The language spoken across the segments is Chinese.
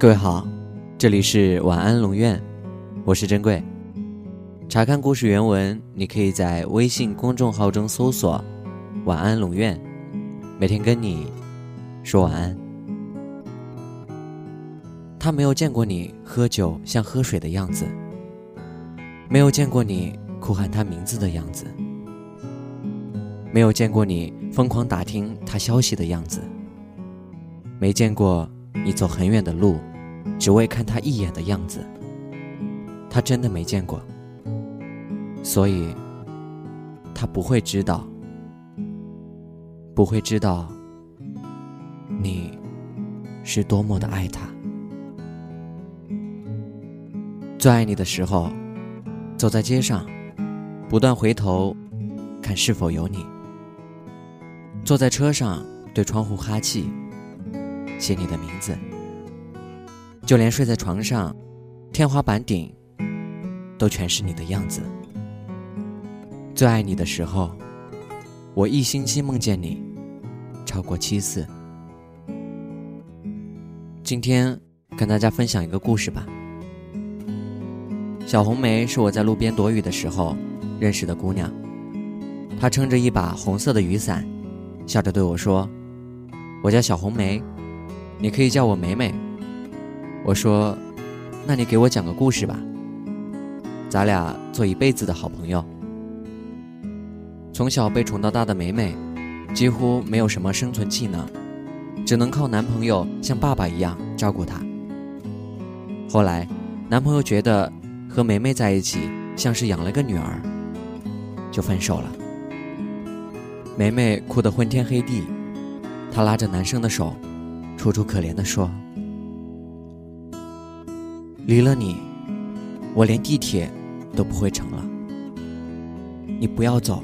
各位好，这里是晚安龙院，我是珍贵。查看故事原文，你可以在微信公众号中搜索“晚安龙院”，每天跟你说晚安。他没有见过你喝酒像喝水的样子，没有见过你哭喊他名字的样子，没有见过你疯狂打听他消息的样子，没见过你走很远的路，只为看他一眼的样子。他真的没见过，所以，他不会知道，不会知道，你是多么的爱他。最爱你的时候，走在街上，不断回头看是否有你；坐在车上，对窗户哈气，写你的名字；就连睡在床上，天花板顶都全是你的样子。最爱你的时候，我一星期梦见你超过七次。今天跟大家分享一个故事吧。小红梅是我在路边躲雨的时候认识的姑娘，她撑着一把红色的雨伞，笑着对我说：“我叫小红梅，你可以叫我梅梅。”我说：“那你给我讲个故事吧，咱俩做一辈子的好朋友。”从小被宠到大的梅梅，几乎没有什么生存技能，只能靠男朋友像爸爸一样照顾她。后来，男朋友觉得。和梅梅在一起像是养了个女儿，就分手了。梅梅哭得昏天黑地，她拉着男生的手，楚楚可怜地说：“离了你，我连地铁都不会乘了。你不要走。”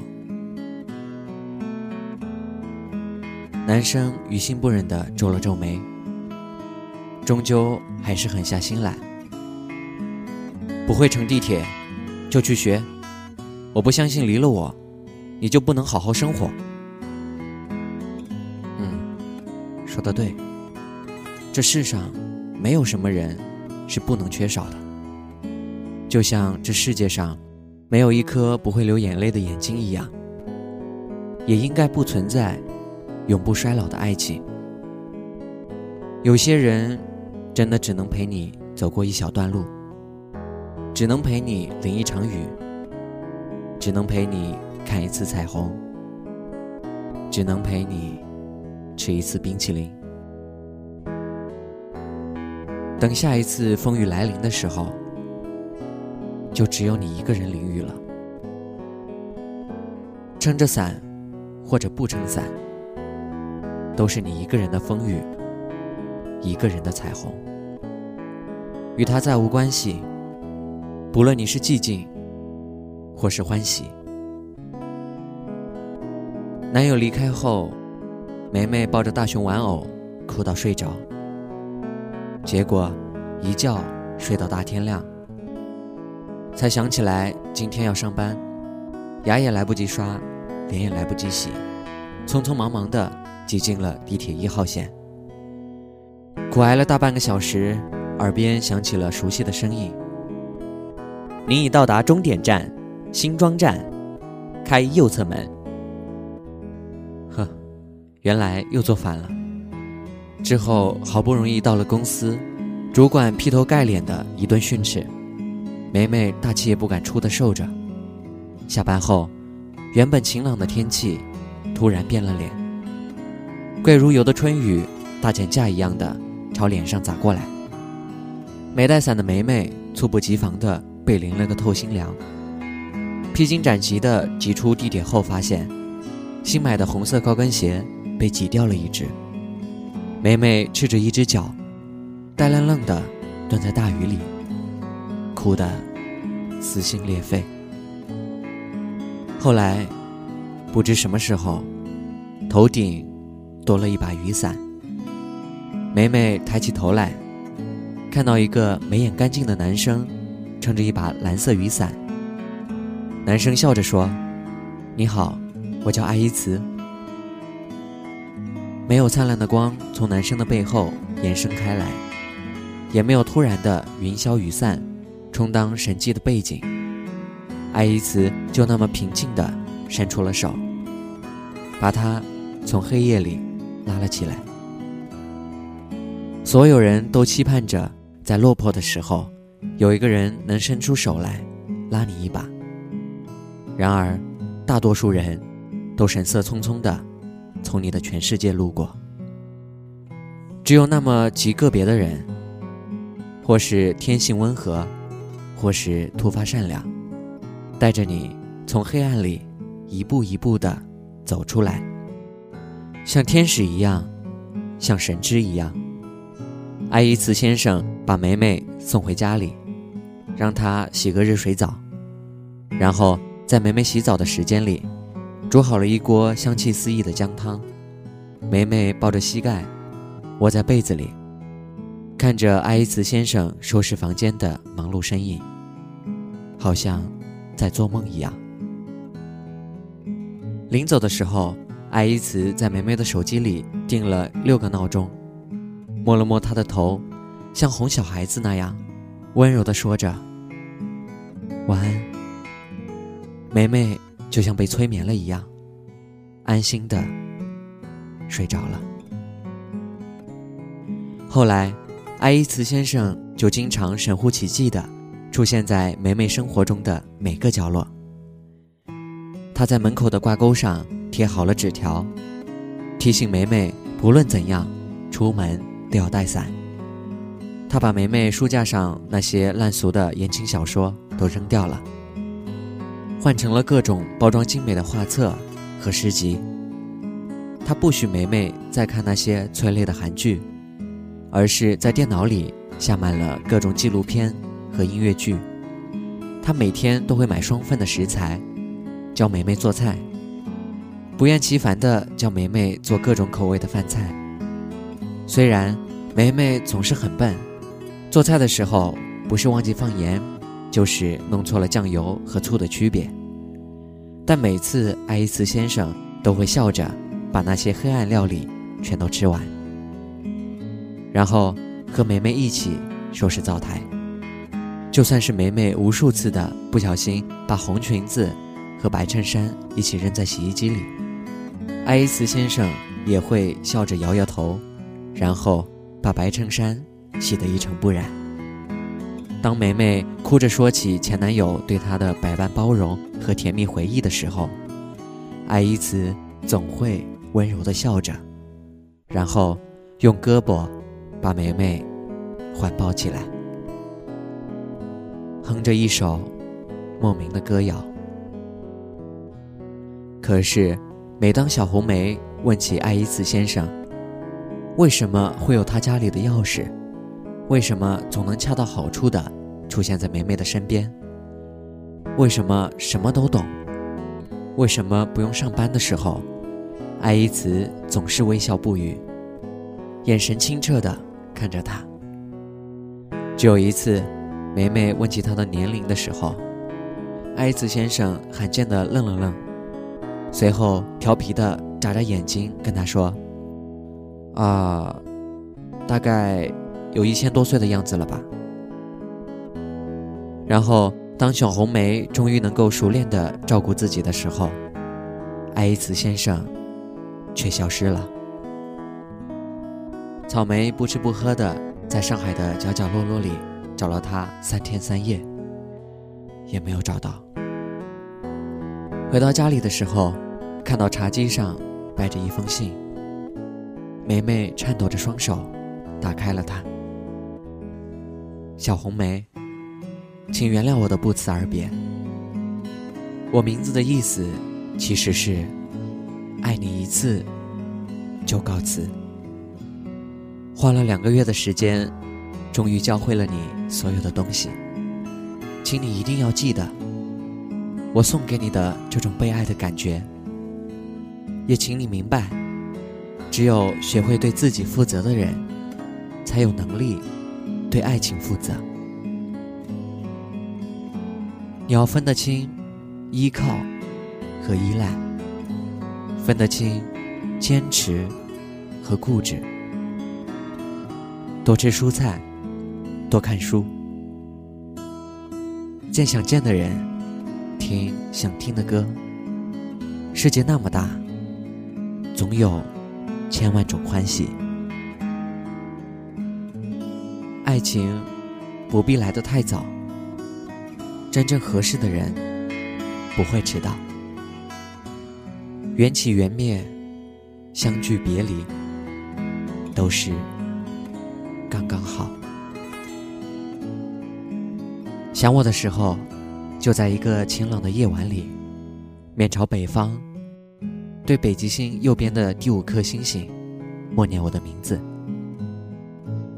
男生于心不忍地皱了皱眉，终究还是狠下心来。不会乘地铁，就去学。我不相信离了我，你就不能好好生活。嗯，说的对。这世上没有什么人是不能缺少的，就像这世界上没有一颗不会流眼泪的眼睛一样，也应该不存在永不衰老的爱情。有些人真的只能陪你走过一小段路。只能陪你淋一场雨，只能陪你看一次彩虹，只能陪你吃一次冰淇淋。等下一次风雨来临的时候，就只有你一个人淋雨了。撑着伞，或者不撑伞，都是你一个人的风雨，一个人的彩虹，与他再无关系。不论你是寂静，或是欢喜，男友离开后，梅梅抱着大熊玩偶哭到睡着，结果一觉睡到大天亮，才想起来今天要上班，牙也来不及刷，脸也来不及洗，匆匆忙忙的挤进了地铁一号线，苦挨了大半个小时，耳边响起了熟悉的声音。您已到达终点站，新庄站，开右侧门。呵，原来又坐反了。之后好不容易到了公司，主管劈头盖脸的一顿训斥，梅梅大气也不敢出的受着。下班后，原本晴朗的天气突然变了脸，贵如油的春雨大减价一样的朝脸上砸过来。没带伞的梅梅猝不及防的。被淋了个透心凉，披荆斩棘的挤出地铁后，发现新买的红色高跟鞋被挤掉了一只。梅梅赤着一只脚，呆愣愣的蹲在大雨里，哭得撕心裂肺。后来，不知什么时候，头顶多了一把雨伞。梅梅抬起头来，看到一个眉眼干净的男生。撑着一把蓝色雨伞，男生笑着说：“你好，我叫爱依茨。”没有灿烂的光从男生的背后延伸开来，也没有突然的云消雨散，充当神迹的背景。爱伊茨就那么平静地伸出了手，把他从黑夜里拉了起来。所有人都期盼着，在落魄的时候，有一个人能伸出手来拉你一把。然而，大多数人都神色匆匆地从你的全世界路过。只有那么极个别的人，或是天性温和，或是突发善良，带着你从黑暗里一步一步地走出来，像天使一样，像神之一样。爱伊茨先生把梅梅送回家里，让她洗个热水澡，然后在梅梅洗澡的时间里，煮好了一锅香气四溢的姜汤。梅梅抱着膝盖。窝在被子里，看着爱伊茨先生收拾房间的忙碌身影，好像在做梦一样。临走的时候，爱伊茨在梅梅的手机里定了六个闹钟，摸了摸她的头，像哄小孩子那样，温柔地说着：“晚安。”梅梅就像被催眠了一样，安心的睡着了。后来，爱伊茨先生就经常神乎其技的出现在梅梅生活中的每个角落。他在门口的挂钩上贴好了纸条，提醒梅梅不论怎样出门都要带伞。他把梅梅书架上那些烂俗的言情小说都扔掉了，换成了各种包装精美的画册和诗集。他不许梅梅再看那些催泪的韩剧。而是在电脑里下满了各种纪录片和音乐剧。他每天都会买双份的食材，教梅梅做菜，不厌其烦地教梅梅做各种口味的饭菜。虽然梅梅总是很笨，做菜的时候不是忘记放盐，就是弄错了酱油和醋的区别，但每次爱伊茨先生都会笑着把那些黑暗料理全都吃完。然后和梅梅一起收拾灶台，就算是梅梅无数次的不小心把红裙子和白衬衫一起扔在洗衣机里，爱伊茨先生也会笑着摇摇头，然后把白衬衫洗得一尘不染。当梅梅哭着说起前男友对她的百般包容和甜蜜回忆的时候，爱依茨总会温柔地笑着，然后用胳膊。把梅梅环抱起来，哼着一首莫名的歌谣。可是，每当小红梅问起爱依茨先生，为什么会有他家里的钥匙，为什么总能恰到好处的出现在梅梅的身边，为什么什么都懂，为什么不用上班的时候，爱伊茨总是微笑不语，眼神清澈的。看着他，只有一次，梅梅问起他的年龄的时候，艾茨先生罕见的愣了愣，随后调皮的眨眨眼睛跟他说：“啊，大概有一千多岁的样子了吧。”然后，当小红梅终于能够熟练的照顾自己的时候，艾茨先生却消失了。草莓不吃不喝的在上海的角角落落里找了他三天三夜，也没有找到。回到家里的时候，看到茶几上摆着一封信。梅梅颤抖着双手，打开了它。小红梅，请原谅我的不辞而别。我名字的意思其实是爱你一次就告辞。花了两个月的时间，终于教会了你所有的东西。请你一定要记得，我送给你的这种被爱的感觉。也请你明白，只有学会对自己负责的人，才有能力对爱情负责。你要分得清依靠和依赖，分得清坚持和固执。多吃蔬菜，多看书，见想见的人，听想听的歌。世界那么大，总有千万种欢喜。爱情不必来得太早，真正合适的人不会迟到。缘起缘灭，相聚别离，都是刚刚好。想我的时候，就在一个晴朗的夜晚里，面朝北方，对北极星右边的第五颗星星默念我的名字。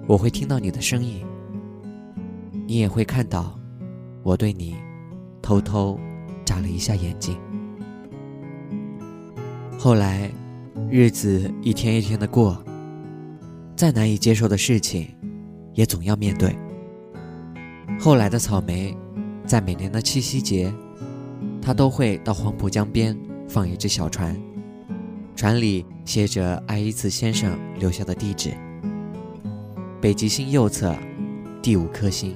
我会听到你的声音，你也会看到我对你偷偷眨了一下眼睛。后来，日子一天一天的过，再难以接受的事情，也总要面对。后来的草莓，在每年的七夕节，他都会到黄浦江边放一只小船，船里写着爱因茨先生留下的地址。北极星右侧，第五颗星，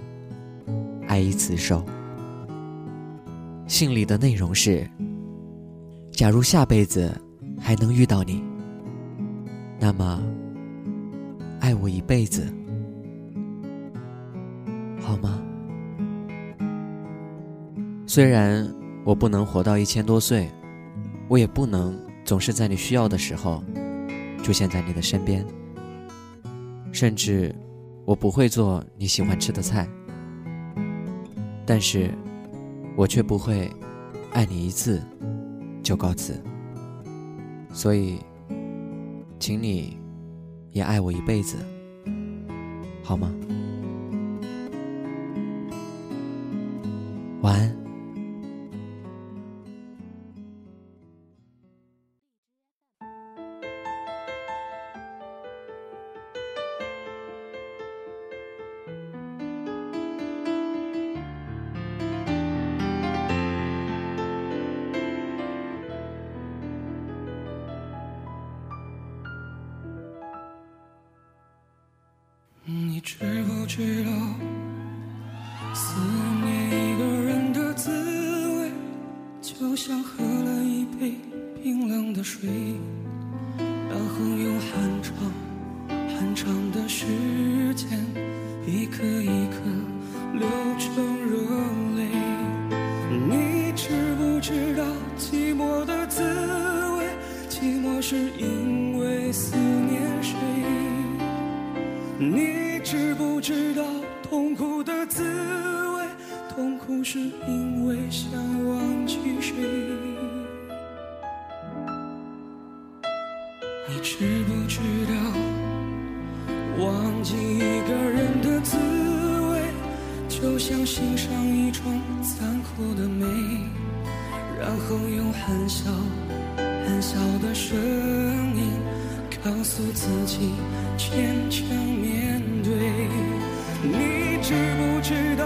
爱伊慈寿。信里的内容是：假如下辈子还能遇到你，那么爱我一辈子，好吗？虽然我不能活到一千多岁，我也不能总是在你需要的时候出现在你的身边。甚至，我不会做你喜欢吃的菜，但是，我却不会爱你一次就告辞。所以，请你也爱我一辈子，好吗？晚安。就像喝了一杯冰冷的水，痛苦是因为想忘记谁？你知不知道忘记一个人的滋味，就像欣赏一种残酷的美，然后用很小很小的声音告诉自己。坚强面对，你知不知道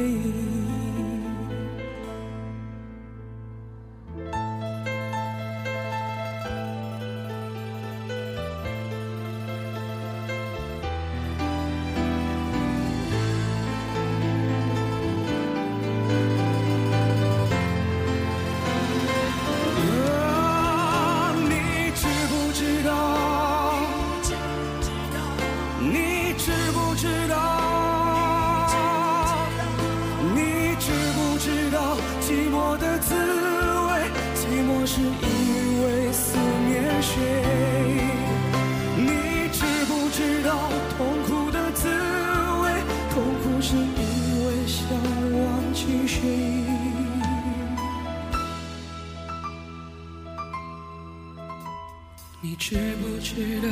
你知不知道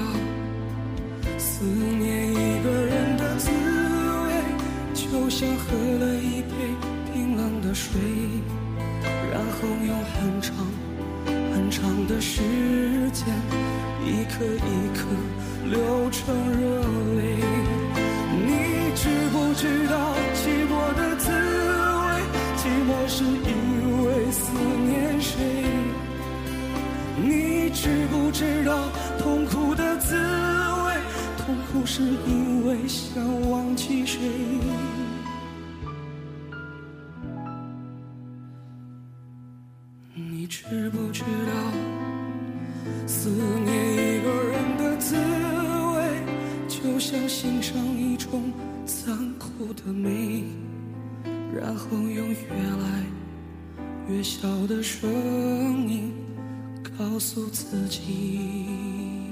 思念一个人的滋味就像喝了一杯冰冷的水然后用很长很长的时间一颗一颗流成热泪你知不知道寂寞的滋味寂寞是一知道痛苦的滋味？痛苦是因为想忘记谁？你知不知道思念一个人的滋味，就像欣赏一种残酷的美，然后用越来越小的声音告诉自己，